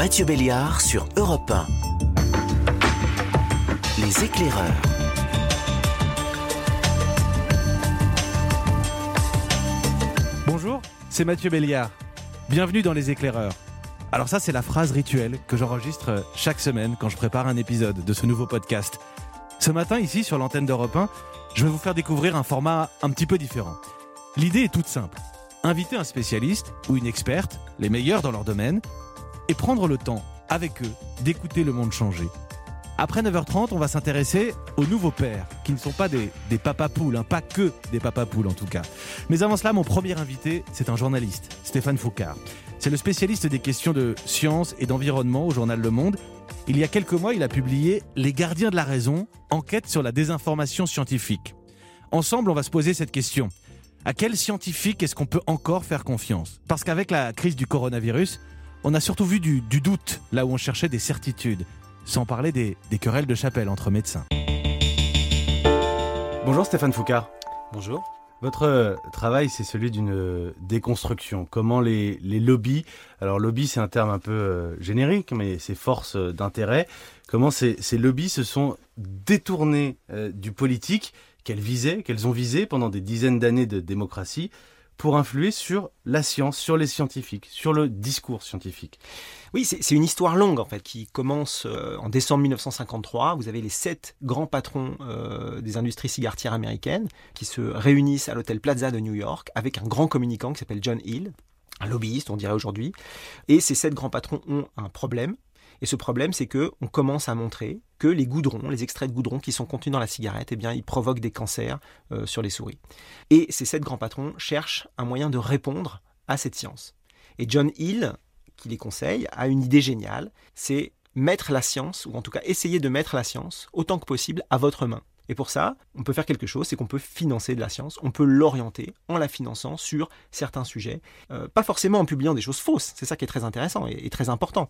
Mathieu Béliard sur Europe 1. Les éclaireurs. Bonjour, c'est Mathieu Béliard. Bienvenue dans Les éclaireurs. Alors ça, c'est la phrase rituelle que j'enregistre chaque semaine quand je prépare un épisode de ce nouveau podcast. Ce matin, ici, sur l'antenne d'Europe 1, je vais vous faire découvrir un format un petit peu différent. L'idée est toute simple. Inviter un spécialiste ou une experte, les meilleurs dans leur domaine, et prendre le temps, avec eux, d'écouter le monde changer. Après 9h30, on va s'intéresser aux nouveaux pères, qui ne sont pas des, des papas poules, hein, pas que des papas poules en tout cas. Mais avant cela, mon premier invité, c'est un journaliste, Stéphane Foucard. C'est le spécialiste des questions de science et d'environnement au journal Le Monde. Il y a quelques mois, il a publié Les gardiens de la raison, enquête sur la désinformation scientifique. Ensemble, on va se poser cette question. À quel scientifique est-ce qu'on peut encore faire confiance? Parce qu'avec la crise du coronavirus, on a surtout vu du, du doute là où on cherchait des certitudes, sans parler des, des querelles de chapelle entre médecins. Bonjour Stéphane Foucard. Bonjour. Votre euh, travail, c'est celui d'une euh, déconstruction. Comment les, les lobbies, alors lobby c'est un terme un peu euh, générique, mais c'est force euh, d'intérêt, comment ces, ces lobbies se sont détournés euh, du politique qu'elles visaient, qu'elles ont visé pendant des dizaines d'années de démocratie, pour influer sur la science, sur les scientifiques, sur le discours scientifique. Oui, c'est une histoire longue en fait qui commence euh, en décembre 1953. Vous avez les sept grands patrons euh, des industries cigaretières américaines qui se réunissent à l'hôtel Plaza de New York avec un grand communicant qui s'appelle John Hill, un lobbyiste on dirait aujourd'hui. Et ces sept grands patrons ont un problème. Et ce problème, c'est que on commence à montrer que les goudrons, les extraits de goudron qui sont contenus dans la cigarette, eh ils provoquent des cancers euh, sur les souris. Et ces sept grands patrons cherchent un moyen de répondre à cette science. Et John Hill, qui les conseille, a une idée géniale, c'est mettre la science, ou en tout cas essayer de mettre la science autant que possible à votre main. Et pour ça, on peut faire quelque chose, c'est qu'on peut financer de la science, on peut l'orienter en la finançant sur certains sujets, Euh, pas forcément en publiant des choses fausses, c'est ça qui est très intéressant et, très important.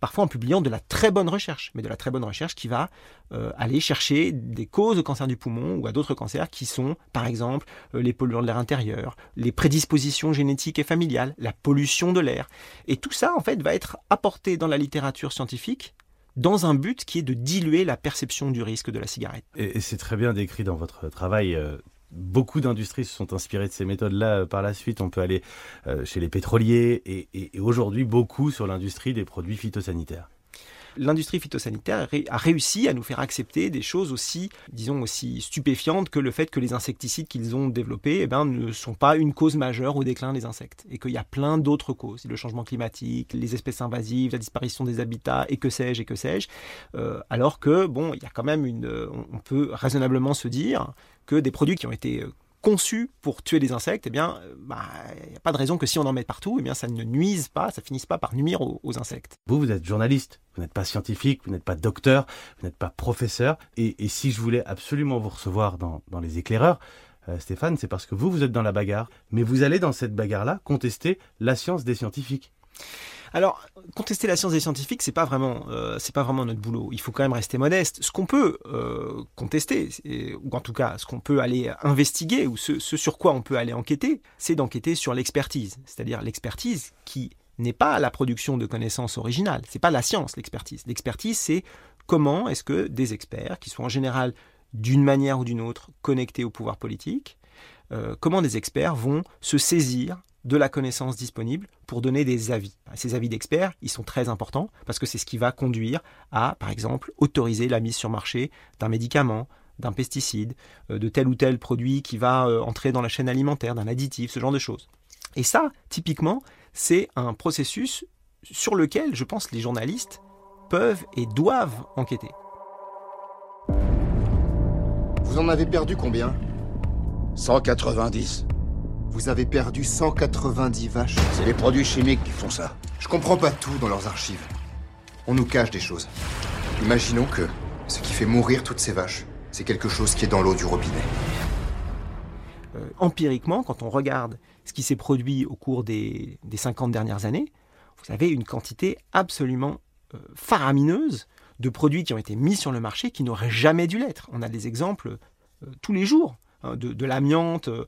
Parfois en publiant de la très bonne recherche, mais de la très bonne recherche qui va euh, aller chercher des causes au cancer du poumon ou à d'autres cancers qui sont, par exemple, euh, les polluants de l'air intérieur, les prédispositions génétiques et familiales, la pollution de l'air. Et tout ça, en fait, va être apporté dans la littérature scientifique dans un but qui est de diluer la perception du risque de la cigarette. Et, c'est très bien décrit dans votre travail. euh, Beaucoup d'industries se sont inspirées de ces méthodes-là euh, par la suite. On peut aller euh, chez les pétroliers et aujourd'hui beaucoup sur l'industrie des produits phytosanitaires. L'industrie phytosanitaire a ré- a réussi à nous faire accepter des choses aussi, disons, aussi stupéfiantes que le fait que les insecticides qu'ils ont développés eh ben, ne sont pas une cause majeure au déclin des insectes. Et qu'il y a plein d'autres causes. Le changement climatique, les espèces invasives, la disparition des habitats, et que sais-je, et que sais-je. Euh, alors que, bon, il y a quand même une. euh, On on peut raisonnablement se dire que des produits qui ont été euh, conçus pour tuer les insectes, eh bien, euh, bah, il n'y a pas de raison que si on en met partout, eh bien, ça ne nuise pas, ça finisse pas par nuire aux- insectes. Vous, vous êtes journaliste, vous n'êtes pas scientifique, vous n'êtes pas docteur, vous n'êtes pas professeur. Et, si je voulais absolument vous recevoir dans, dans les éclaireurs, euh, Stéphane, c'est parce que vous, vous êtes dans la bagarre. Mais vous allez dans cette bagarre-là contester la science des scientifiques. Alors, contester la science des scientifiques, c'est pas vraiment, euh, pas vraiment notre boulot. Il faut quand même rester modeste. Ce qu'on peut euh, contester, ou en tout cas, ce qu'on peut aller investiguer, ou ce, ce sur quoi on peut aller enquêter, c'est d'enquêter sur l'expertise, c'est-à-dire l'expertise qui n'est pas la production de connaissances originales. C'est pas la science, l'expertise. L'expertise, c'est comment est-ce que des experts, qui sont en général d'une manière ou d'une autre connectés au pouvoir politique, euh, comment des experts vont se saisir de la connaissance disponible pour donner des avis. Ces avis d'experts, ils sont très importants parce que c'est ce qui va conduire à, par exemple, autoriser la mise sur marché d'un médicament, d'un pesticide, euh, de tel ou tel produit qui va euh, entrer dans la chaîne alimentaire, d'un additif, ce genre de choses. Et ça, typiquement, c'est un processus sur lequel, je pense, les journalistes peuvent et doivent enquêter. Vous en avez perdu combien? 190. Vous avez perdu 190 vaches. C'est les produits chimiques qui font ça. Je comprends pas tout dans leurs archives. On nous cache des choses. Imaginons que ce qui fait mourir toutes ces vaches, c'est quelque chose qui est dans l'eau du robinet. Euh, empiriquement, quand on regarde ce qui s'est produit au cours des, des 50 dernières années, vous avez une quantité absolument euh, faramineuse de produits qui ont été mis sur le marché qui n'auraient jamais dû l'être. On a des exemples euh, tous les jours. Hein, de, l'amiante euh,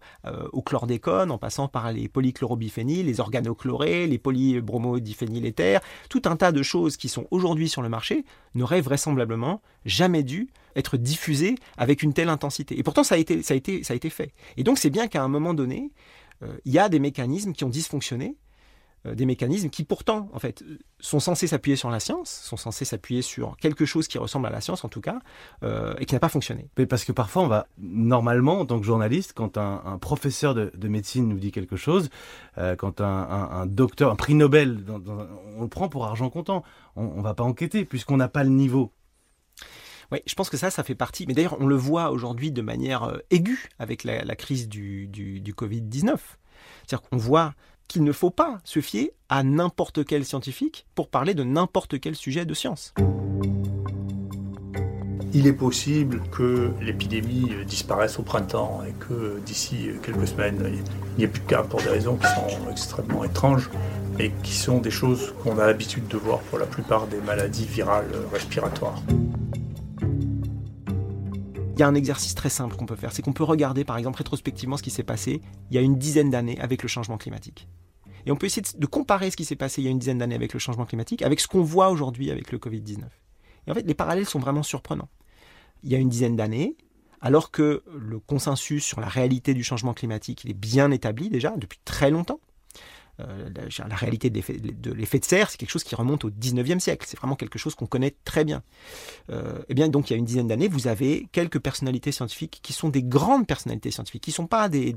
au chlordécone, en passant par les polychlorobiphényles, les organochlorés, les polybromodiphényléters, tout un tas de choses qui sont aujourd'hui sur le marché n'auraient vraisemblablement jamais dû être diffusées avec une telle intensité. Et pourtant, ça a été, ça a été, ça a été fait. Et donc, c'est bien qu'à un moment donné, euh, il y a des mécanismes qui ont dysfonctionné des mécanismes qui pourtant, en fait, sont censés s'appuyer sur la science, sont censés s'appuyer sur quelque chose qui ressemble à la science en tout cas, euh, et qui n'a pas fonctionné. Mais parce que parfois, on va normalement, en tant que journaliste, quand un, professeur de, médecine nous dit quelque chose, euh, quand un, docteur, un prix Nobel, on le prend pour argent comptant. On, ne va pas enquêter puisqu'on n'a pas le niveau. Oui, je pense que ça, ça fait partie. Mais d'ailleurs, on le voit aujourd'hui de manière aiguë avec la, crise du, du, du Covid-19. C'est-à-dire qu'on voit qu'il ne faut pas se fier à n'importe quel scientifique pour parler de n'importe quel sujet de science. Il est possible que l'épidémie disparaisse au printemps et que d'ici quelques semaines, il n'y ait plus de cas pour des raisons qui sont extrêmement étranges et qui sont des choses qu'on a l'habitude de voir pour la plupart des maladies virales respiratoires. Il y a un exercice très simple qu'on peut faire, c'est qu'on peut regarder par exemple rétrospectivement ce qui s'est passé il y a une dizaine d'années avec le changement climatique. Et on peut essayer de comparer ce qui s'est passé il y a une dizaine d'années avec le changement climatique avec ce qu'on voit aujourd'hui avec le Covid-19. Et en fait, les parallèles sont vraiment surprenants. Il y a une dizaine d'années, alors que le consensus sur la réalité du changement climatique il est bien établi déjà depuis très longtemps, euh, la, réalité de l'effet de, serre, c'est quelque chose qui remonte au 19e siècle. C'est vraiment quelque chose qu'on connaît très bien. Euh, et eh bien, donc, il y a une dizaine d'années, vous avez quelques personnalités scientifiques qui sont des grandes personnalités scientifiques, qui ne sont pas des,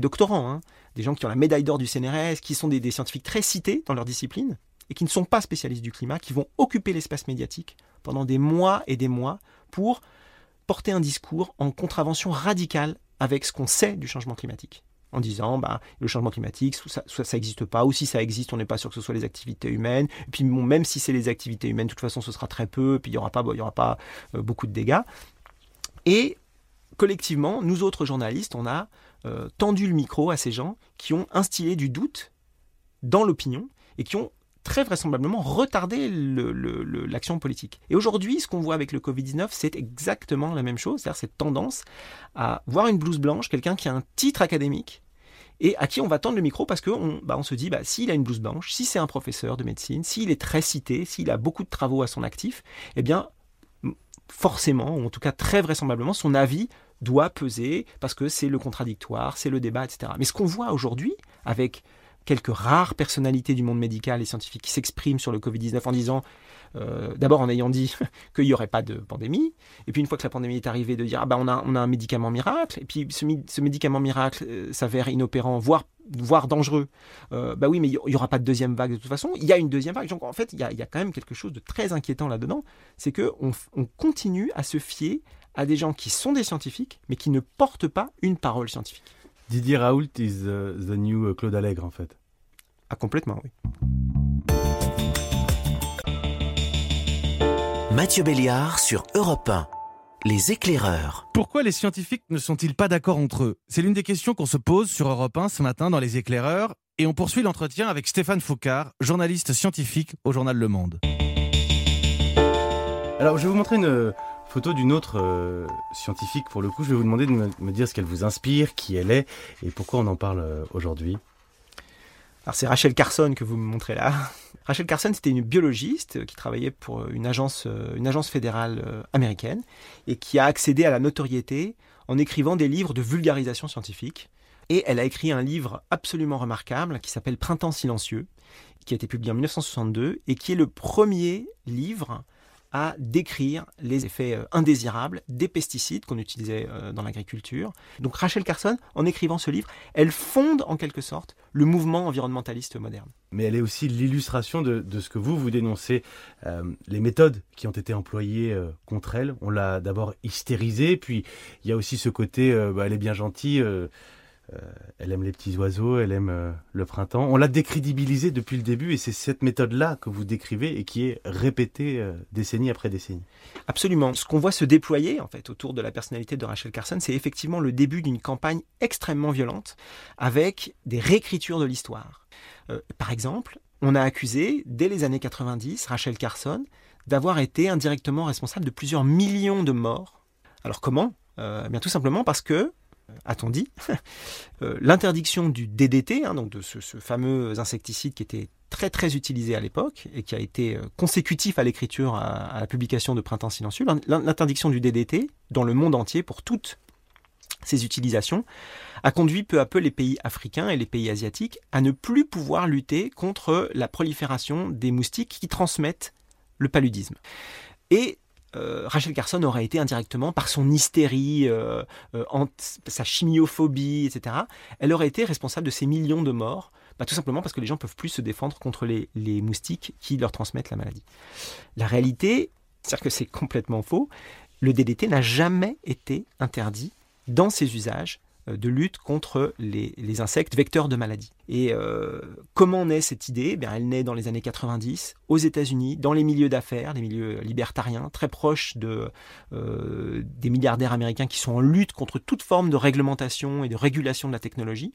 doctorants, hein. des gens qui ont la médaille d'or du CNRS, qui sont des, scientifiques très cités dans leur discipline et qui ne sont pas spécialistes du climat, qui vont occuper l'espace médiatique pendant des mois et des mois pour porter un discours en contravention radicale avec ce qu'on sait du changement climatique en disant bah, le changement climatique, soit ça n'existe pas, ou si ça existe, on n'est pas sûr que ce soit les activités humaines. Et puis même si c'est les activités humaines, de toute façon, ce sera très peu, et puis il n'y aura pas, il y aura pas euh, beaucoup de dégâts. Et collectivement, nous autres journalistes, on a euh, tendu le micro à ces gens qui ont instillé du doute dans l'opinion et qui ont très vraisemblablement retardé l'action politique. Et aujourd'hui, ce qu'on voit avec le Covid-19, c'est exactement la même chose, c'est-à-dire cette tendance à voir une blouse blanche, quelqu'un qui a un titre académique, et à qui on va tendre le micro parce qu'on bah, se dit, bah, s'il a une blouse blanche, si c'est un professeur de médecine, s'il est très cité, s'il a beaucoup de travaux à son actif, eh bien, forcément, ou en tout cas très vraisemblablement, son avis doit peser parce que c'est le contradictoire, c'est le débat, etc. Mais ce qu'on voit aujourd'hui avec quelques rares personnalités du monde médical et scientifique qui s'expriment sur le Covid-19 en disant, euh, d'abord en ayant dit qu'il n'y aurait pas de pandémie, et puis une fois que la pandémie est arrivée, de dire, ah bah on a, on a un médicament miracle, et puis ce, ce médicament miracle euh, s'avère inopérant, voire, voire dangereux. Euh, bah oui, mais il n'y aura pas de deuxième vague de toute façon. Il y a une deuxième vague. Donc en fait, il y a, y a quand même quelque chose de très inquiétant là-dedans, c'est qu'on on continue à se fier à des gens qui sont des scientifiques, mais qui ne portent pas une parole scientifique. Didier Raoult is the, new uh, Claude Allègre, en fait. Ah, complètement, oui. Mathieu Béliard sur Europe 1. Les éclaireurs. Pourquoi les scientifiques ne sont-ils pas d'accord entre eux? C'est l'une des questions qu'on se pose sur Europe 1 ce matin dans Les éclaireurs. Et on poursuit l'entretien avec Stéphane Foucard, journaliste scientifique au journal Le Monde. Alors, je vais vous montrer une, photo d'une autre euh, scientifique. Pour le coup, je vais vous demander de me, dire ce qu'elle vous inspire, qui elle est et pourquoi on en parle euh, aujourd'hui. Alors c'est Rachel Carson que vous me montrez là. Rachel Carson, c'était une biologiste qui travaillait pour une agence, euh, une agence fédérale américaine et qui a accédé à la notoriété en écrivant des livres de vulgarisation scientifique. Et elle a écrit un livre absolument remarquable qui s'appelle Printemps silencieux, qui a été publié en 1962 et qui est le premier livre à décrire les effets euh, indésirables des pesticides qu'on utilisait euh, dans l'agriculture. Donc Rachel Carson, en écrivant ce livre, elle fonde en quelque sorte le mouvement environnementaliste moderne. Mais elle est aussi l'illustration de, ce que vous, vous dénoncez, euh, les méthodes qui ont été employées contre elle. On l'a d'abord hystérisée, puis il y a aussi ce côté, bah, elle est bien gentille elle aime les petits oiseaux, elle aime euh, le printemps. On l'a décrédibilisé depuis le début et c'est cette méthode-là que vous décrivez et qui est répétée euh, décennie après décennie. Absolument. Ce qu'on voit se déployer en fait autour de la personnalité de Rachel Carson, c'est effectivement le début d'une campagne extrêmement violente avec des réécritures de l'histoire. par exemple, on a accusé dès les années 90 Rachel Carson d'avoir été indirectement responsable de plusieurs millions de morts. Alors comment? Euh, bien tout simplement parce que, a-t-on dit, euh, l'interdiction du DDT, hein, donc de ce, fameux insecticide qui était très très utilisé à l'époque et qui a été euh, consécutif à l'écriture, à, à, la publication de Printemps silencieux, l'interdiction du DDT dans le monde entier pour toutes ces utilisations a conduit peu à peu les pays africains et les pays asiatiques à ne plus pouvoir lutter contre la prolifération des moustiques qui transmettent le paludisme. Et euh, Rachel Carson aurait été indirectement, par son hystérie, euh, euh, sa chimiophobie, etc., elle aurait été responsable de ces millions de morts, bah, tout simplement parce que les gens peuvent plus se défendre contre les, les moustiques qui leur transmettent la maladie. La réalité, c'est que c'est complètement faux. Le DDT n'a jamais été interdit dans ses usages de lutte contre les, insectes vecteurs de maladies. Et euh, comment naît cette idée? Eh Elle naît dans les années 90 aux États-Unis, dans les milieux d'affaires, les milieux libertariens, très proches euh, des milliardaires américains qui sont en lutte contre toute forme de réglementation et de régulation de la technologie.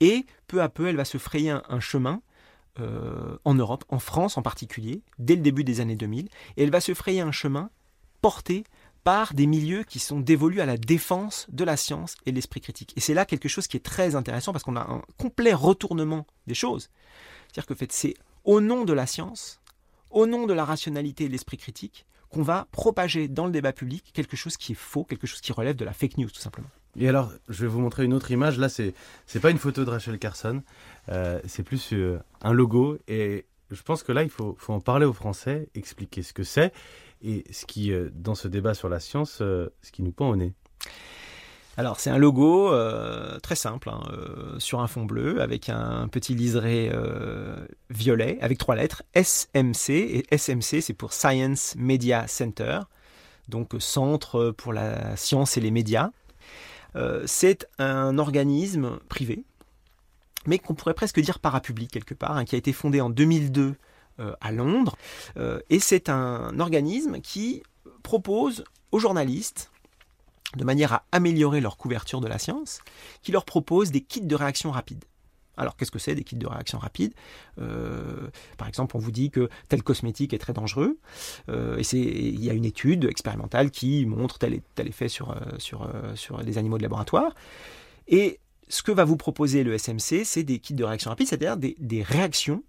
Et peu à peu, elle va se frayer un, chemin euh, en Europe, en France en particulier, dès le début des années 2000, et elle va se frayer un chemin porté par des milieux qui sont dévolus à la défense de la science et de l'esprit critique. Et c'est là quelque chose qui est très intéressant parce qu'on a un complet retournement des choses. C'est-à-dire que fait, c'est au nom de la science, au nom de la rationalité et de l'esprit critique, qu'on va propager dans le débat public quelque chose qui est faux, quelque chose qui relève de la fake news tout simplement. Et alors, je vais vous montrer une autre image. Là, c'est c'est pas une photo de Rachel Carson, euh, c'est plus euh, un logo. Et je pense que là, il faut, faut en parler aux Français, expliquer ce que c'est et ce qui, euh, dans ce débat sur la science, euh, ce qui nous pend au nez. Alors c'est un logo euh, très simple, hein, sur un fond bleu, avec un petit liseré violet, avec trois lettres, SMC, et SMC c'est pour Science Media Center, donc Centre pour la science et les médias. C'est un organisme privé, mais qu'on pourrait presque dire parapublic quelque part, hein, qui a été fondé en 2002 euh, à Londres. Euh, et c'est un organisme qui propose aux journalistes, de manière à améliorer leur couverture de la science, qui leur propose des kits de réaction rapide. Alors, qu'est-ce que c'est des kits de réaction rapide? Euh, Par exemple, on vous dit que tel cosmétique est très dangereux, euh, et il y a une étude expérimentale qui montre tel, effet sur, sur, sur des animaux de laboratoire. Et ce que va vous proposer le SMC, c'est des kits de réaction rapide, c'est-à-dire des, des réactions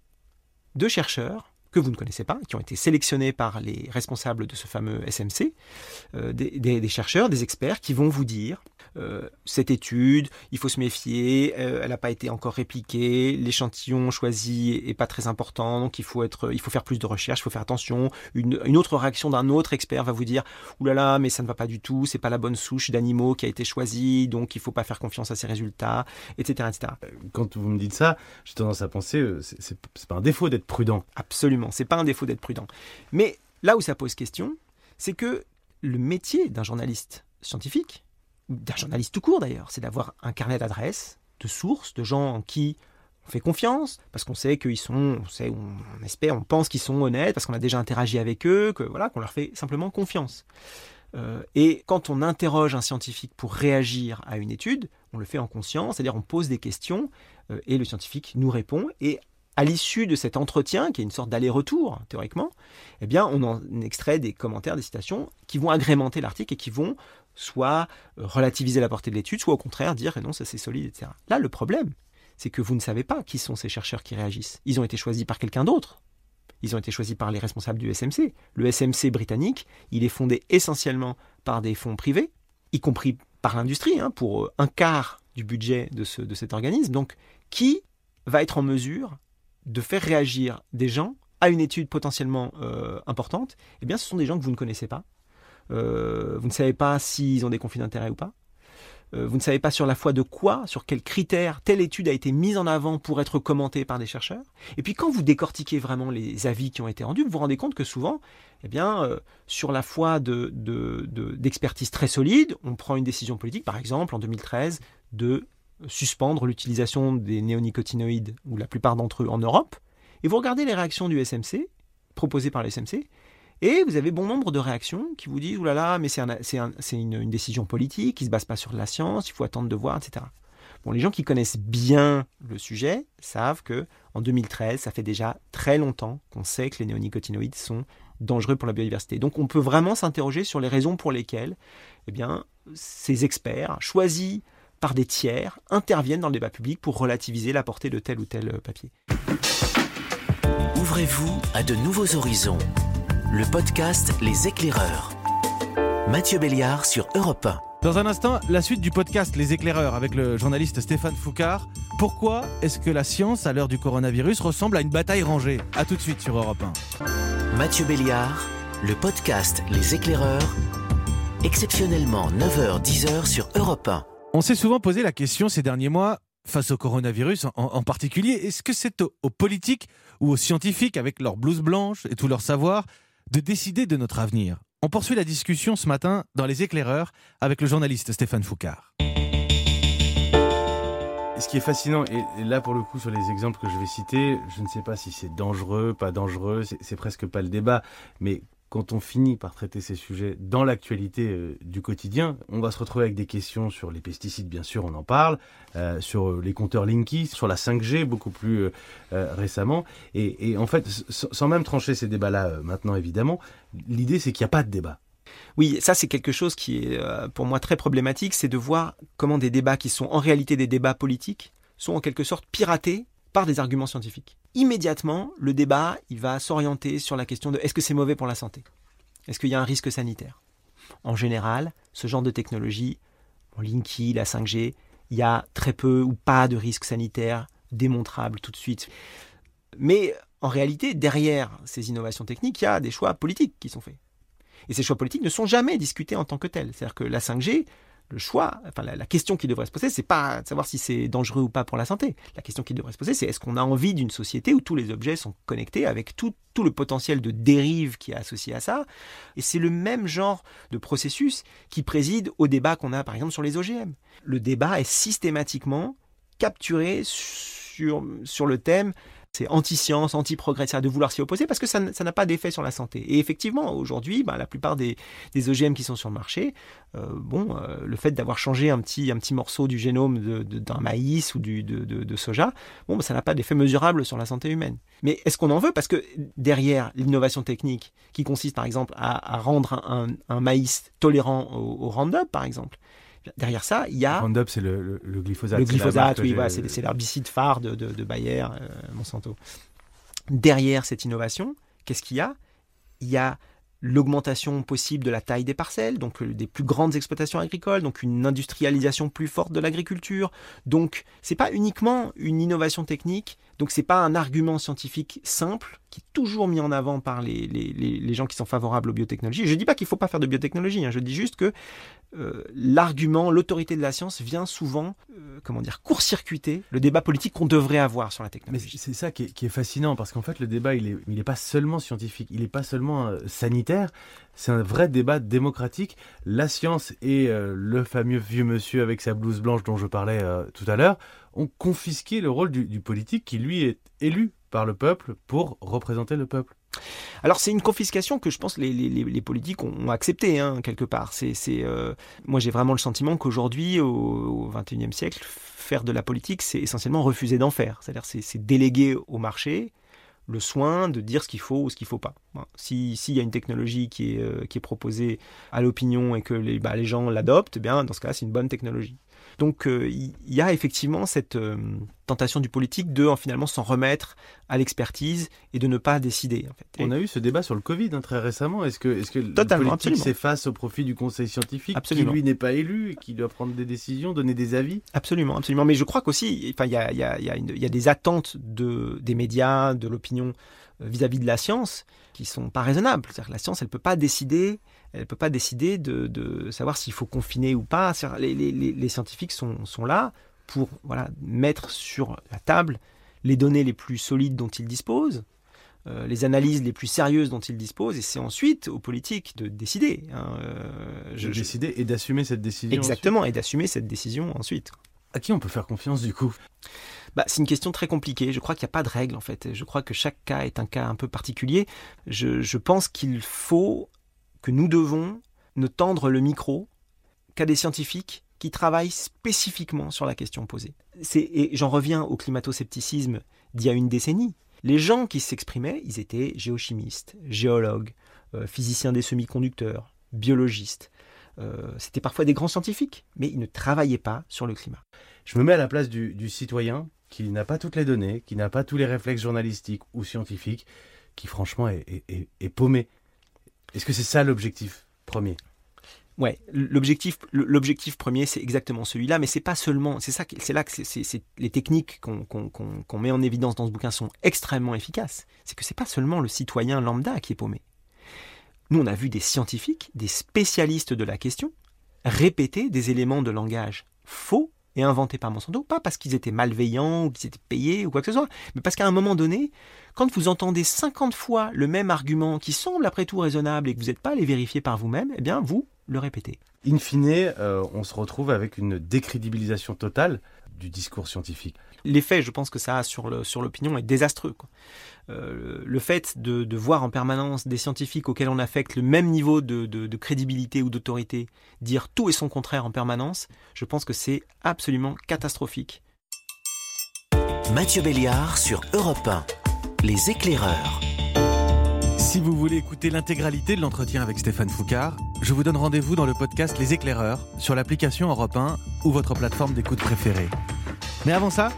de chercheurs que vous ne connaissez pas, qui ont été sélectionnés par les responsables de ce fameux SMC, euh, des, chercheurs, des experts qui vont vous dire cette étude, il faut se méfier, euh, elle n'a pas été encore répliquée, l'échantillon choisi est pas très important, donc il faut être, il faut faire plus de recherches, il faut faire attention. Une, une autre réaction d'un autre expert va vous dire oulala, là là, mais ça ne va pas du tout, c'est pas la bonne souche d'animaux qui a été choisie, donc il faut pas faire confiance à ces résultats, etc., etc. Quand vous me dites ça, j'ai tendance à penser, euh, c'est pas un défaut d'être prudent. Absolument, c'est pas un défaut d'être prudent. Mais là où ça pose question, c'est que le métier d'un journaliste scientifique, d'un journaliste tout court d'ailleurs, c'est d'avoir un carnet d'adresses, de sources, de gens en qui on fait confiance, parce qu'on sait qu'ils sont, on, sait, on espère, on pense qu'ils sont honnêtes, parce qu'on a déjà interagi avec eux, que voilà, qu'on leur fait simplement confiance. Euh, et quand on interroge un scientifique pour réagir à une étude, on le fait en conscience, c'est-à-dire on pose des questions euh, et le scientifique nous répond. Et à l'issue de cet entretien, qui est une sorte d'aller-retour théoriquement, eh bien, on en extrait des commentaires, des citations qui vont agrémenter l'article et qui vont soit relativiser la portée de l'étude, soit au contraire dire eh non, ça c'est solide, etc. Là, le problème, c'est que vous ne savez pas qui sont ces chercheurs qui réagissent. Ils ont été choisis par quelqu'un d'autre. Ils ont été choisis par les responsables du SMC. Le SMC britannique, il est fondé essentiellement par des fonds privés, y compris par l'industrie, hein, pour un quart du budget de, ce, de cet organisme. Donc, qui va être en mesure de faire réagir des gens à une étude potentiellement euh, importante? Eh bien, ce sont des gens que vous ne connaissez pas, euh, vous ne savez pas s'ils ont des conflits d'intérêts ou pas. Euh, vous ne savez pas sur la foi de quoi, sur quels critères telle étude a été mise en avant pour être commentée par des chercheurs. Et puis quand vous décortiquez vraiment les avis qui ont été rendus, vous vous rendez compte que souvent, eh bien, euh, sur la foi de, très solide, on prend une décision politique, par exemple en 2013, de suspendre l'utilisation des néonicotinoïdes, ou la plupart d'entre eux en Europe. Et vous regardez les réactions du SMC, proposées par le SMC, et vous avez bon nombre de réactions qui vous disent, oulala, mais c'est un, un, une, décision politique, qui ne se base pas sur la science, il faut attendre de voir, etc. Bon, les gens qui connaissent bien le sujet savent que en 2013, ça fait déjà très longtemps qu'on sait que les néonicotinoïdes sont dangereux pour la biodiversité. Donc on peut vraiment s'interroger sur les raisons pour lesquelles eh bien, ces experts choisis par des tiers interviennent dans le débat public pour relativiser la portée de tel ou tel papier. Ouvrez-vous à de nouveaux horizons. Le podcast Les éclaireurs. Mathieu Béliard sur Europe 1. Dans un instant, la suite du podcast Les éclaireurs avec le journaliste Stéphane Foucard. Pourquoi est-ce que la science, à l'heure du coronavirus, ressemble à une bataille rangée? A tout de suite sur Europe 1. Mathieu Béliard, le podcast Les éclaireurs. Exceptionnellement 9h-10h sur Europe 1. On s'est souvent posé la question ces derniers mois, face au coronavirus en, particulier, est-ce que c'est aux, politiques ou aux scientifiques, avec leur blouse blanche et tout leur savoir, de décider de notre avenir On poursuit la discussion ce matin dans Les éclaireurs avec le journaliste Stéphane Foucard. Ce qui est fascinant, et là pour le coup sur les exemples que je vais citer, je ne sais pas si c'est dangereux, pas dangereux, c'est presque pas le débat, mais quand on finit par traiter ces sujets dans l'actualité euh, du quotidien, on va se retrouver avec des questions sur les pesticides, bien sûr, on en parle, euh, sur les compteurs Linky, sur la 5G beaucoup plus euh, récemment. Et, en fait, sans même trancher ces débats-là maintenant, évidemment, l'idée c'est qu'il n'y a pas de débat. Oui, ça c'est quelque chose qui est pour moi très problématique, c'est de voir comment des débats qui sont en réalité des débats politiques sont en quelque sorte piratés par des arguments scientifiques. Immédiatement, le débat, il va s'orienter sur la question de est-ce que c'est mauvais pour la santé? Est-ce qu'il y a un risque sanitaire? En général, ce genre de technologie, Linky, la 5G, il y a très peu ou pas de risque sanitaire démontrable tout de suite. Mais en réalité, derrière ces innovations techniques, il y a des choix politiques qui sont faits. Et ces choix politiques ne sont jamais discutés en tant que tels. C'est-à-dire que la 5G, le choix, enfin la, question qui devrait se poser, c'est pas de savoir si c'est dangereux ou pas pour la santé. La question qui devrait se poser, c'est est-ce qu'on a envie d'une société où tous les objets sont connectés avec tout, le potentiel de dérive qui est associé à ça? Et c'est le même genre de processus qui préside au débat qu'on a par exemple sur les OGM. Le débat est systématiquement capturé sur le thème c'est anti-science, anti-progrès, de vouloir s'y opposer parce que ça n'a pas d'effet sur la santé. Et effectivement, aujourd'hui, bah, la plupart des, OGM qui sont sur le marché, euh, bon, euh, le fait d'avoir changé un petit, morceau du génome d'un maïs ou de, soja, bah, ça n'a pas d'effet mesurable sur la santé humaine. Mais est-ce qu'on en veut? Parce que derrière l'innovation technique, qui consiste par exemple à, rendre un, maïs tolérant au, au Roundup, par exemple, Derrière ça, il y a. Roundup, c'est le, glyphosate. Le glyphosate, oui, c'est l'herbicide phare de, de, Bayer, euh, Monsanto. Derrière cette innovation, qu'est-ce qu'il y a? Il y a l'augmentation possible de la taille des parcelles, donc euh, des plus grandes exploitations agricoles, donc une industrialisation plus forte de l'agriculture. Donc, c'est pas uniquement une innovation technique, donc c'est pas un argument scientifique simple qui est toujours mis en avant par les, les, les, gens qui sont favorables aux biotechnologies. Je ne dis pas qu'il ne faut pas faire de biotechnologie, hein. je dis juste que euh, l'argument, l'autorité de la science vient souvent, euh, comment dire, court-circuiter le débat politique qu'on devrait avoir sur la technologie. Mais c'est ça qui est, fascinant, parce qu'en fait, le débat, il n'est il est pas seulement scientifique, il n'est pas seulement euh, sanitaire, c'est un vrai débat démocratique. La science et le fameux vieux monsieur avec sa blouse blanche dont je parlais tout à l'heure ont confisqué le rôle du, politique qui, lui, est élu par le peuple pour représenter le peuple. Alors c'est une confiscation que je pense les, les, politiques ont, accepté hein, quelque part. C'est, euh, moi j'ai vraiment le sentiment qu'aujourd'hui, au XXIe siècle, faire de la politique, c'est essentiellement refuser d'en faire. C'est-à-dire c'est, déléguer au marché le soin de dire ce qu'il faut ou ce qu'il ne faut pas. S'il y a une technologie qui est, euh, qui est proposée à l'opinion et que les, bah, gens l'adoptent, eh bien dans ce cas c'est une bonne technologie. Donc euh, il y a effectivement cette euh, tentation du politique de finalement s'en remettre à l'expertise et de ne pas décider. On a eu ce débat sur le Covid hein, très récemment. Est-ce que, le politique s'efface au profit du Conseil scientifique qui lui n'est pas élu et qui doit prendre des décisions, donner des avis? Absolument, absolument. Mais je crois qu'aussi, il y a, y, a, y a, des attentes de, des médias, de l'opinion euh, vis-à-vis de la science qui sont pas raisonnables. C'est-à-dire que la science, elle peut pas décider elle ne peut pas décider de, savoir s'il faut confiner ou pas. Les, scientifiques sont, sont, là pour voilà, mettre sur la table les données les plus solides dont ils disposent, euh, les analyses les plus sérieuses dont ils disposent, et c'est ensuite aux politiques de décider. Hein, euh, de décider et d'assumer cette décision. Exactement, et d'assumer cette décision ensuite. À qui on peut faire confiance du coup? Bah, c'est une question très compliquée. Je crois qu'il n'y a pas de règle en fait. Je crois que chaque cas est un cas un peu particulier. Je, je pense qu'il faut que nous devons ne tendre le micro qu'à des scientifiques qui travaillent spécifiquement sur la question posée. Et j'en reviens au climato-scepticisme d'il y a une décennie. Les gens qui s'exprimaient, ils étaient géochimistes, géologues, euh, physiciens des semi-conducteurs, biologistes. Euh, c'était parfois des grands scientifiques, mais ils ne travaillaient pas sur le climat. Je me mets à la place du, citoyen qui n'a pas toutes les données, qui n'a pas tous les réflexes journalistiques ou scientifiques, qui franchement est paumé. Est-ce que c'est ça l'objectif premier? Ouais, l'objectif, l'objectif premier, c'est exactement celui-là, mais c'est pas seulement, c'est ça, c'est là que c'est, les techniques qu'on, met en évidence dans ce bouquin sont extrêmement efficaces. C'est que c'est pas seulement le citoyen lambda qui est paumé. Nous, on a vu des scientifiques, des spécialistes de la question, répéter des éléments de langage faux et inventés par Monsanto, pas parce qu'ils étaient malveillants ou qu'ils étaient payés ou quoi que ce soit, mais parce qu'à un moment donné, quand vous entendez 50 fois le même argument qui semble après tout raisonnable et que vous n'êtes pas allé vérifier par vous-même, eh bien vous, le répéter. In fine, euh, on se retrouve avec une décrédibilisation totale du discours scientifique. L'effet, je pense que ça a sur l'opinion est désastreux. Euh, le fait de, voir en permanence des scientifiques auxquels on affecte le même niveau de, crédibilité ou d'autorité dire tout et son contraire en permanence, je pense que c'est absolument catastrophique. Mathieu Béliard sur Europe 1, les éclaireurs. Si vous voulez écouter l'intégralité de l'entretien avec Stéphane Foucard, je vous donne rendez-vous dans le podcast Les Éclaireurs sur l'application Europe 1 ou votre plateforme d'écoute préférée. Mais avant ça,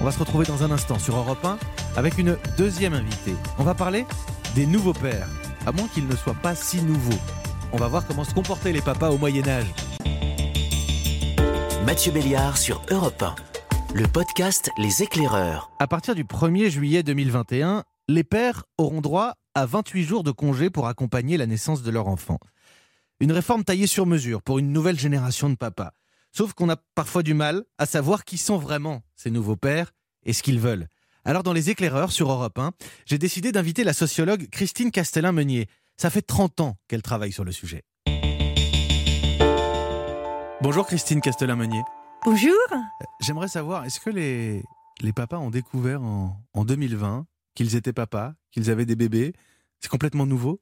on va se retrouver dans un instant sur Europe 1 avec une deuxième invitée. On va parler des nouveaux pères, à moins qu'ils ne soient pas si nouveaux. On va voir comment se comportaient les papas au Moyen Âge. Mathieu Béliard sur Europe 1, le podcast Les Éclaireurs. À partir du 1er juillet 2021, les pères auront droit à 28 jours de congé pour accompagner la naissance de leur enfant. Une réforme taillée sur mesure pour une nouvelle génération de papas. Sauf qu'on a parfois du mal à savoir qui sont vraiment ces nouveaux pères et ce qu'ils veulent. Alors dans Les Éclaireurs sur Europe 1, j'ai décidé d'inviter la sociologue Christine Castellin-Meunier. Ça fait 30 ans qu'elle travaille sur le sujet. Bonjour Christine Castellin-Meunier. Bonjour. J'aimerais savoir, est-ce que les, les papas ont découvert en, en 2020 qu'ils étaient papas, qu'ils avaient des bébés? C'est complètement nouveau?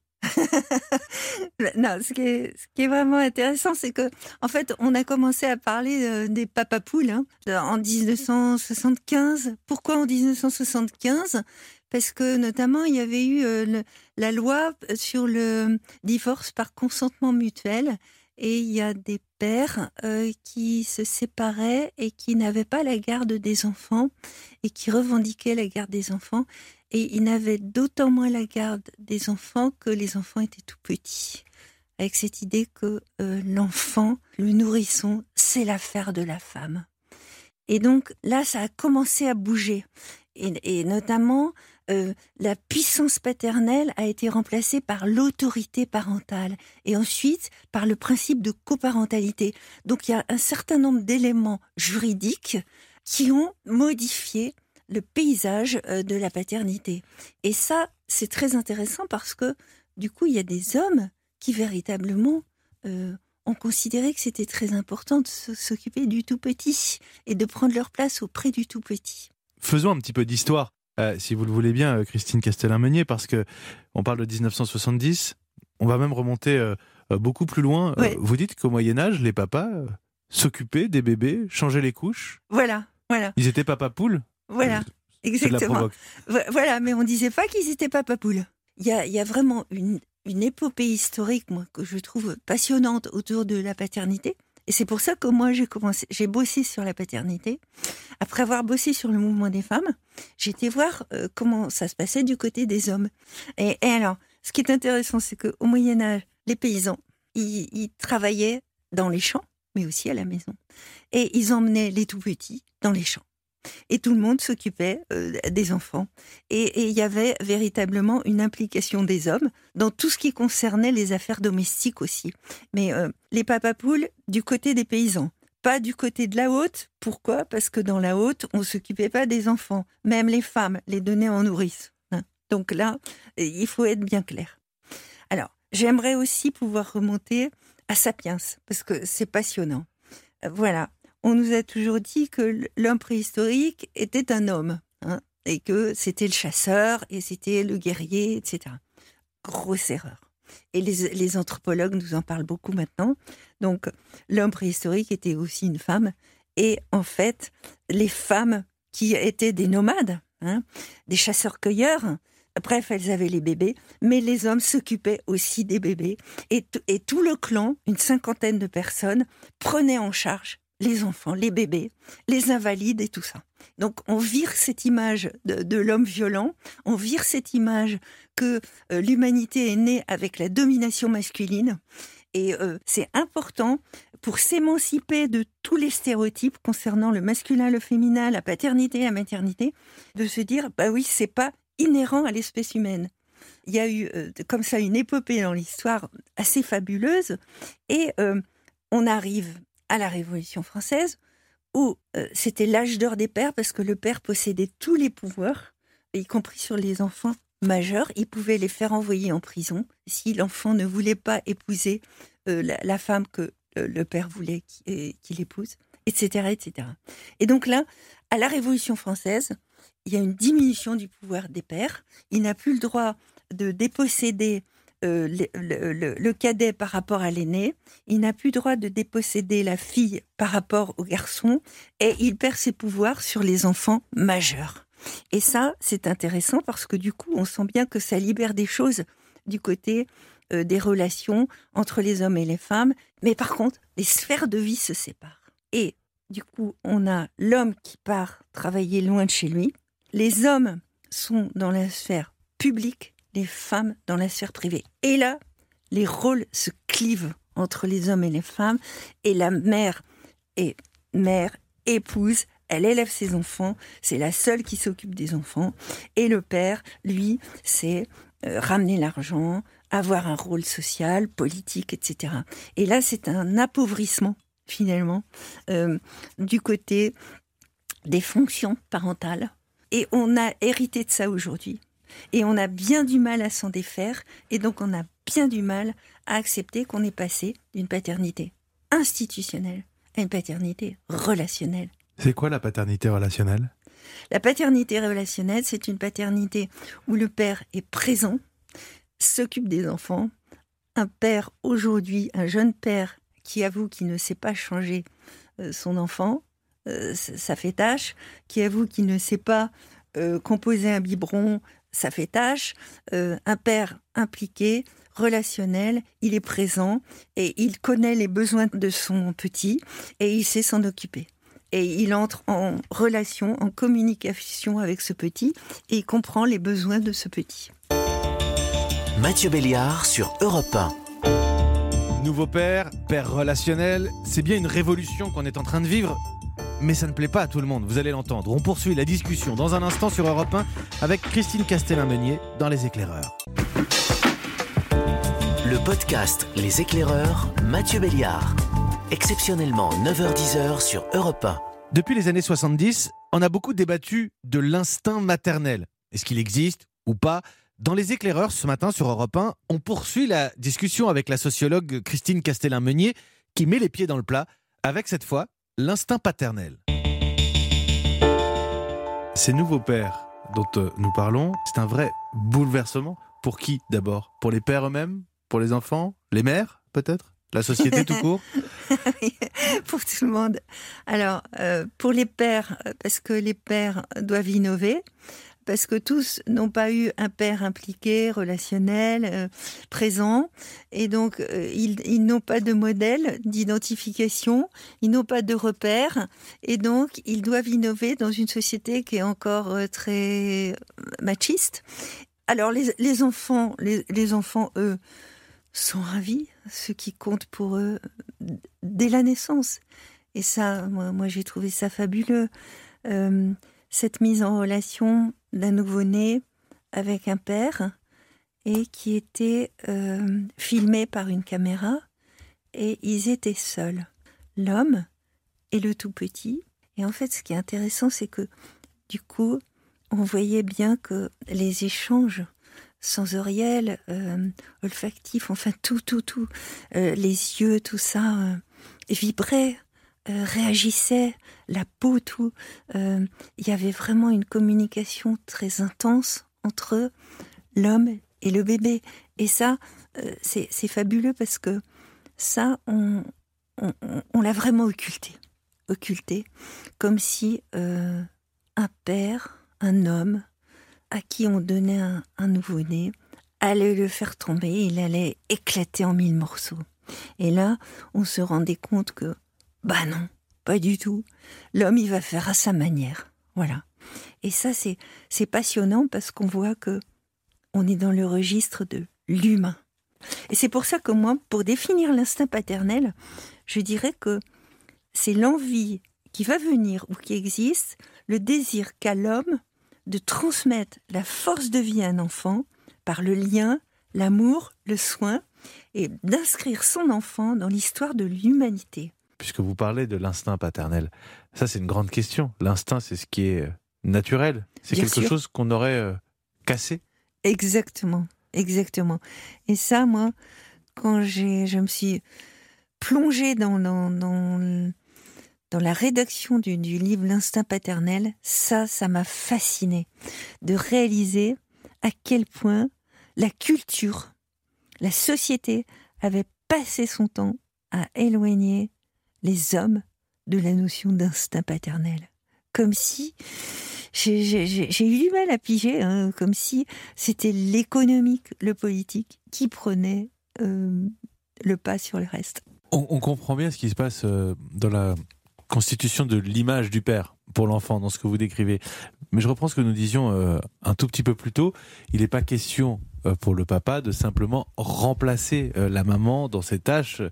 Non, ce qui, est, vraiment intéressant, c'est que, en fait, on a commencé à parler euh, des papapoules hein, en 1975. Pourquoi en 1975 Parce que, notamment, il y avait eu euh, la loi sur le divorce par consentement mutuel. Et il y a des pères euh, qui se séparaient et qui n'avaient pas la garde des enfants et qui revendiquaient la garde des enfants et il n'avait d'autant moins la garde des enfants que les enfants étaient tout petits. Avec cette idée que euh, l'enfant, le nourrisson, c'est l'affaire de la femme. Et donc là, ça a commencé à bouger. Et, notamment, euh, la puissance paternelle a été remplacée par l'autorité parentale et ensuite par le principe de coparentalité. Donc il y a un certain nombre d'éléments juridiques qui ont modifié le paysage euh, de la paternité. Et ça, c'est très intéressant parce que du coup, il y a des hommes qui véritablement euh, ont considéré que c'était très important de s'occuper du tout petit et de prendre leur place auprès du tout petit. Faisons un petit peu d'histoire, euh, si vous le voulez bien, Christine Castellin-Meunier, parce que on parle de 1970, on va même remonter beaucoup plus loin. vous dites qu'au Moyen Âge, les papas s'occupaient des bébés, changeaient les couches. Voilà, voilà. Ils étaient papa poule voilà, exactement. Voilà, mais on disait pas qu'ils étaient pas papoules. Il y a, y a vraiment une, une épopée historique, moi, que je trouve passionnante autour de la paternité. Et c'est pour ça que moi, j'ai commencé, j'ai bossé sur la paternité. Après avoir bossé sur le mouvement des femmes, j'ai été voir euh, comment ça se passait du côté des hommes. Et, alors, ce qui est intéressant, c'est qu'au Moyen Âge, les paysans, ils, ils, travaillaient dans les champs, mais aussi à la maison. Et ils emmenaient les tout petits dans les champs et tout le monde s'occupait euh, des enfants. Et il y avait véritablement une implication des hommes dans tout ce qui concernait les affaires domestiques aussi. Mais euh, les papapoules du côté des paysans, pas du côté de la haute. Pourquoi? Parce que dans la haute, on s'occupait pas des enfants. Même les femmes les donnaient en nourrice. Hein. Donc là, il faut être bien clair. Alors, j'aimerais aussi pouvoir remonter à Sapiens, parce que c'est passionnant. Voilà, on nous a toujours dit que l'homme préhistorique était un homme, hein, et que c'était le chasseur, et c'était le guerrier, etc. Grosse erreur. Et les, anthropologues nous en parlent beaucoup maintenant. Donc, l'homme préhistorique était aussi une femme. Et en fait, les femmes qui étaient des nomades, hein, des chasseurs-cueilleurs, bref, elles avaient les bébés, mais les hommes s'occupaient aussi des bébés. Et, et tout le clan, une cinquantaine de personnes, prenait en charge les enfants, les bébés, les invalides et tout ça. Donc on vire cette image de, l'homme violent, on vire cette image que euh, l'humanité est née avec la domination masculine. Et euh, c'est important pour s'émanciper de tous les stéréotypes concernant le masculin, le féminin, la paternité, la maternité, de se dire bah oui, c'est pas inhérent à l'espèce humaine. Il y a eu euh, comme ça une épopée dans l'histoire assez fabuleuse et on arrive à la Révolution française où euh, c'était l'âge d'or des pères parce que le père possédait tous les pouvoirs, y compris sur les enfants majeurs. Il pouvait les faire envoyer en prison si l'enfant ne voulait pas épouser euh, la, femme que euh, le père voulait qu'il épouse, etc., etc. Et donc là, à la Révolution française, il y a une diminution du pouvoir des pères. Il n'a plus le droit de déposséder euh, le, cadet par rapport à l'aîné, il n'a plus droit de déposséder la fille par rapport au garçon, et il perd ses pouvoirs sur les enfants majeurs. Et ça, c'est intéressant parce que du coup, on sent bien que ça libère des choses du côté euh, des relations entre les hommes et les femmes, mais par contre, les sphères de vie se séparent. Et du coup, on a l'homme qui part travailler loin de chez lui, les hommes sont dans la sphère publique les femmes dans la sphère privée. Et là, les rôles se clivent entre les hommes et les femmes, et la mère est mère, épouse, elle élève ses enfants, c'est la seule qui s'occupe des enfants, et le père, lui, c'est euh, ramener l'argent, avoir un rôle social, politique, etc. Et là, c'est un appauvrissement, finalement, euh, du côté des fonctions parentales. Et on a hérité de ça aujourd'hui. Et on a bien du mal à s'en défaire, et donc on a bien du mal à accepter qu'on est passé d'une paternité institutionnelle à une paternité relationnelle. C'est quoi la paternité relationnelle? La paternité relationnelle, c'est une paternité où le père est présent, s'occupe des enfants. Un père aujourd'hui, un jeune père qui avoue qu'il ne sait pas changer euh, son enfant, euh, ça fait tâche, qui avoue qu'il ne sait pas euh, composer un biberon, ça fait tâche. Euh, un père impliqué, relationnel, il est présent et il connaît les besoins de son petit et il sait s'en occuper. Et il entre en relation, en communication avec ce petit et il comprend les besoins de ce petit. Mathieu Béliard sur Europe 1. Nouveau père, père relationnel, c'est bien une révolution qu'on est en train de vivre mais ça ne plaît pas à tout le monde, vous allez l'entendre. On poursuit la discussion dans un instant sur Europe 1 avec Christine Castellin-Meunier dans Les Éclaireurs. Le podcast Les Éclaireurs, Mathieu Béliard. Exceptionnellement 9h10 sur Europe 1. Depuis les années 70, on a beaucoup débattu de l'instinct maternel. Est-ce qu'il existe ou pas? Dans les éclaireurs, ce matin sur Europe 1, on poursuit la discussion avec la sociologue Christine Castellin-Meunier qui met les pieds dans le plat avec cette fois l'instinct paternel. Ces nouveaux pères dont euh, nous parlons, c'est un vrai bouleversement. Pour qui d'abord? Pour les pères eux-mêmes? Pour les enfants? Les mères peut-être? La société tout court? Pour tout le monde. Alors, euh, pour les pères, euh, parce que les pères doivent innover, parce que tous n'ont pas eu un père impliqué, relationnel, euh, présent, et donc euh, ils, n'ont pas de modèle d'identification, ils n'ont pas de repère, et donc ils doivent innover dans une société qui est encore euh, très machiste. Alors les, enfants, les, enfants, eux, sont ravis, ce qui compte pour eux dès la naissance. Et ça, moi, j'ai trouvé ça fabuleux. cette mise en relation d'un nouveau-né avec un père et qui était euh, filmé par une caméra et ils étaient seuls, l'homme et le tout petit. Et en fait, ce qui est intéressant, c'est que du coup, on voyait bien que les échanges sensoriels, euh, olfactifs, enfin tout, tout, tout, euh, les yeux, tout ça, vibraient euh, réagissait, la peau, tout. Euh, il y avait vraiment une communication très intense entre l'homme et le bébé. Et ça, euh, c'est fabuleux parce que ça, on, on, l'a vraiment occulté. Occulté, comme si un père, un homme, à qui on donnait un nouveau-né, allait le faire tomber, il allait éclater en mille morceaux. Et là, on se rendait compte que, bah non, pas du tout. L'homme, il va faire à sa manière. Voilà. Et ça, c'est, c'est passionnant parce qu'on voit que on est dans le registre de l'humain. Et c'est pour ça que moi, pour définir l'instinct paternel, je dirais que c'est l'envie qui va venir ou qui existe, le désir qu'a l'homme de transmettre la force de vie à un enfant par le lien, l'amour, le soin, et d'inscrire son enfant dans l'histoire de l'humanité. Puisque vous parlez de l'instinct paternel, ça c'est une grande question. L'instinct, c'est ce qui est euh, naturel. C'est quelque chose qu'on aurait euh, cassé. Exactement, exactement. Et ça, moi, quand j'ai, je me suis plongée dans, dans, dans, la rédaction du, du livre L'instinct paternel, ça, ça m'a fasciné de réaliser à quel point la culture la société avait passé son temps à éloigner les hommes de la notion d'instinct paternel. Comme si, j'ai eu du mal à piger, hein, comme si c'était l'économique, le politique qui prenait euh, le pas sur le reste. On, comprend bien ce qui se passe euh, dans la constitution de l'image du père pour l'enfant dans ce que vous décrivez. Mais je reprends ce que nous disions euh, un tout petit peu plus tôt. Il n'est pas question pour le papa de simplement remplacer la maman dans ses tâches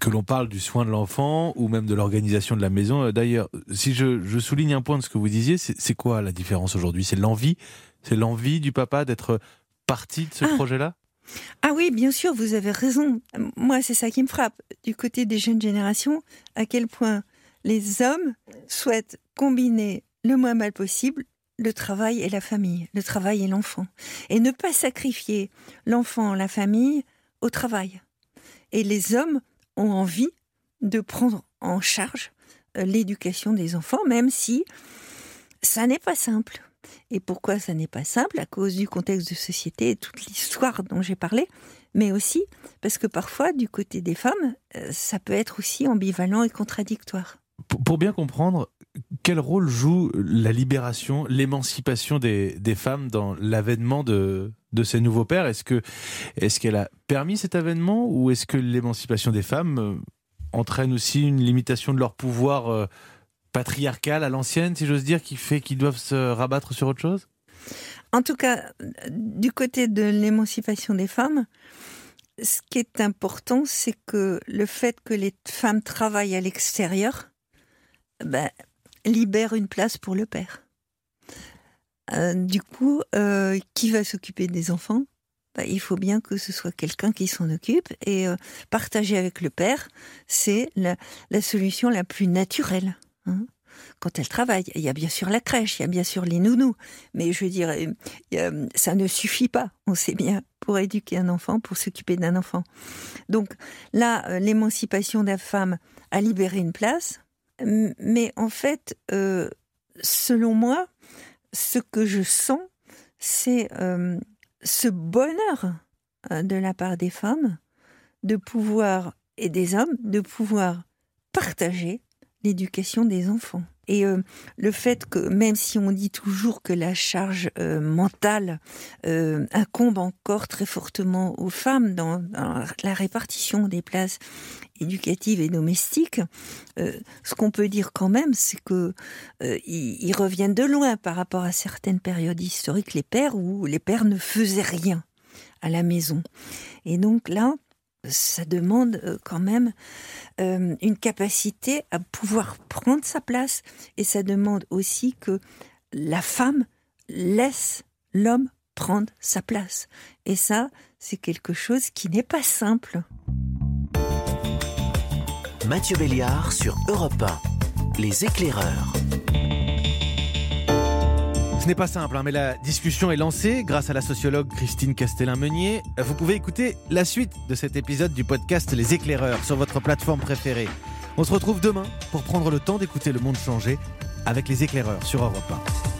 que l'on parle du soin de l'enfant ou même de l'organisation de la maison. D'ailleurs, si je, souligne un point de ce que vous disiez, c'est quoi la différence aujourd'hui? C'est l'envie? C'est l'envie du papa d'être parti de ce ah. projet-là? Ah oui, bien sûr, vous avez raison. Moi, c'est ça qui me frappe. Du côté des jeunes générations, à quel point les hommes souhaitent combiner le moins mal possible le travail et la famille, le travail et l'enfant, et ne pas sacrifier l'enfant, la famille au travail. Et les hommes ont envie de prendre en charge euh, l'éducation des enfants, même si ça n'est pas simple. Et pourquoi ça n'est pas simple? À cause du contexte de société et toute l'histoire dont j'ai parlé, mais aussi parce que parfois, du côté des femmes, euh, ça peut être aussi ambivalent et contradictoire. Pour bien comprendre, quel rôle joue la libération, l'émancipation des, femmes dans l'avènement de, ces nouveaux pères? Est-ce est-ce qu'elle a permis cet avènement ou est-ce que l'émancipation des femmes euh, entraîne aussi une limitation de leur pouvoir euh, patriarcal à l'ancienne, si j'ose dire, qui fait qu'ils doivent se rabattre sur autre chose? En tout cas, du côté de l'émancipation des femmes, ce qui est important, c'est que le fait que les femmes travaillent à l'extérieur, ben, libère une place pour le père. Euh, du coup, euh, qui va s'occuper des enfants? Ben, Il faut bien que ce soit quelqu'un qui s'en occupe. Et euh, partager avec le père, c'est la, solution la plus naturelle. Hein. quand elle travaille, il y a bien sûr la crèche, il y a bien sûr les nounous, mais je veux dire, ça ne suffit pas, on sait bien, pour éduquer un enfant, pour s'occuper d'un enfant. Donc là, l'émancipation de la femme a libéré une place, mais en fait, euh, selon moi, ce que je sens, c'est euh, ce bonheur euh, de la part des femmes de pouvoir, et des hommes, de pouvoir partager l'éducation des enfants. Et euh, le fait que, même si on dit toujours que la charge euh, mentale euh, incombe encore très fortement aux femmes dans, la répartition des places éducatives et domestiques, ce qu'on peut dire quand même, c'est que reviennent de loin par rapport à certaines périodes historiques, les pères où les pères ne faisaient rien à la maison. Et donc là, ça demande euh, quand même euh, une capacité à pouvoir prendre sa place et ça demande aussi que la femme laisse l'homme prendre sa place. Et ça, c'est quelque chose qui n'est pas simple. Mathieu Béliard sur Europe 1, les éclaireurs. Ce n'est pas simple, hein, mais la discussion est lancée grâce à la sociologue Christine Castellin-Meunier. Vous pouvez écouter la suite de cet épisode du podcast Les éclaireurs sur votre plateforme préférée. On se retrouve demain pour prendre le temps d'écouter le monde changer avec les éclaireurs sur Europe 1.